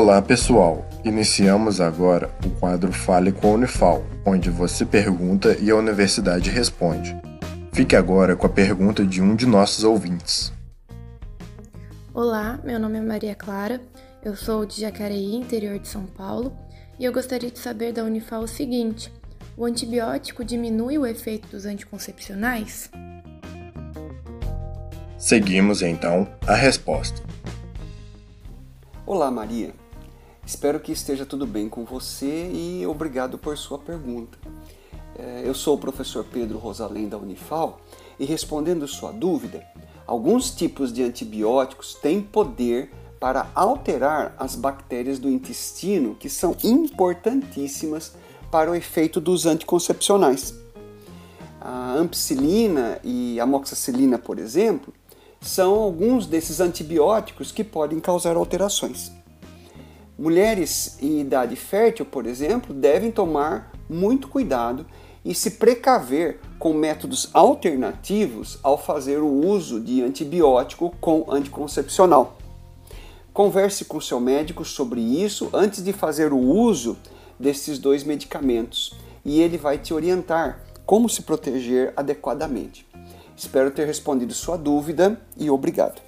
Olá pessoal, iniciamos agora o quadro Fale com a Unifal, onde você pergunta e a universidade responde. Fique agora com a pergunta de um de nossos ouvintes. Olá, meu nome é Maria Clara, eu sou de Jacareí, interior de São Paulo, e eu gostaria de saber da Unifal o seguinte: o antibiótico diminui o efeito dos anticoncepcionais? Seguimos então a resposta. Olá, Maria. Espero que esteja tudo bem com você e obrigado por sua pergunta. É, eu sou o professor Pedro Rosalém da Unifal e respondendo sua dúvida, alguns tipos de antibióticos têm poder para alterar as bactérias do intestino que são importantíssimas para o efeito dos anticoncepcionais. A ampicilina e a amoxicilina, por exemplo, são alguns desses antibióticos que podem causar alterações. Mulheres em idade fértil, por exemplo, devem tomar muito cuidado e se precaver com métodos alternativos ao fazer o uso de antibiótico com anticoncepcional. Converse com seu médico sobre isso antes de fazer o uso desses dois medicamentos e ele vai te orientar como se proteger adequadamente. Espero ter respondido sua dúvida e obrigado.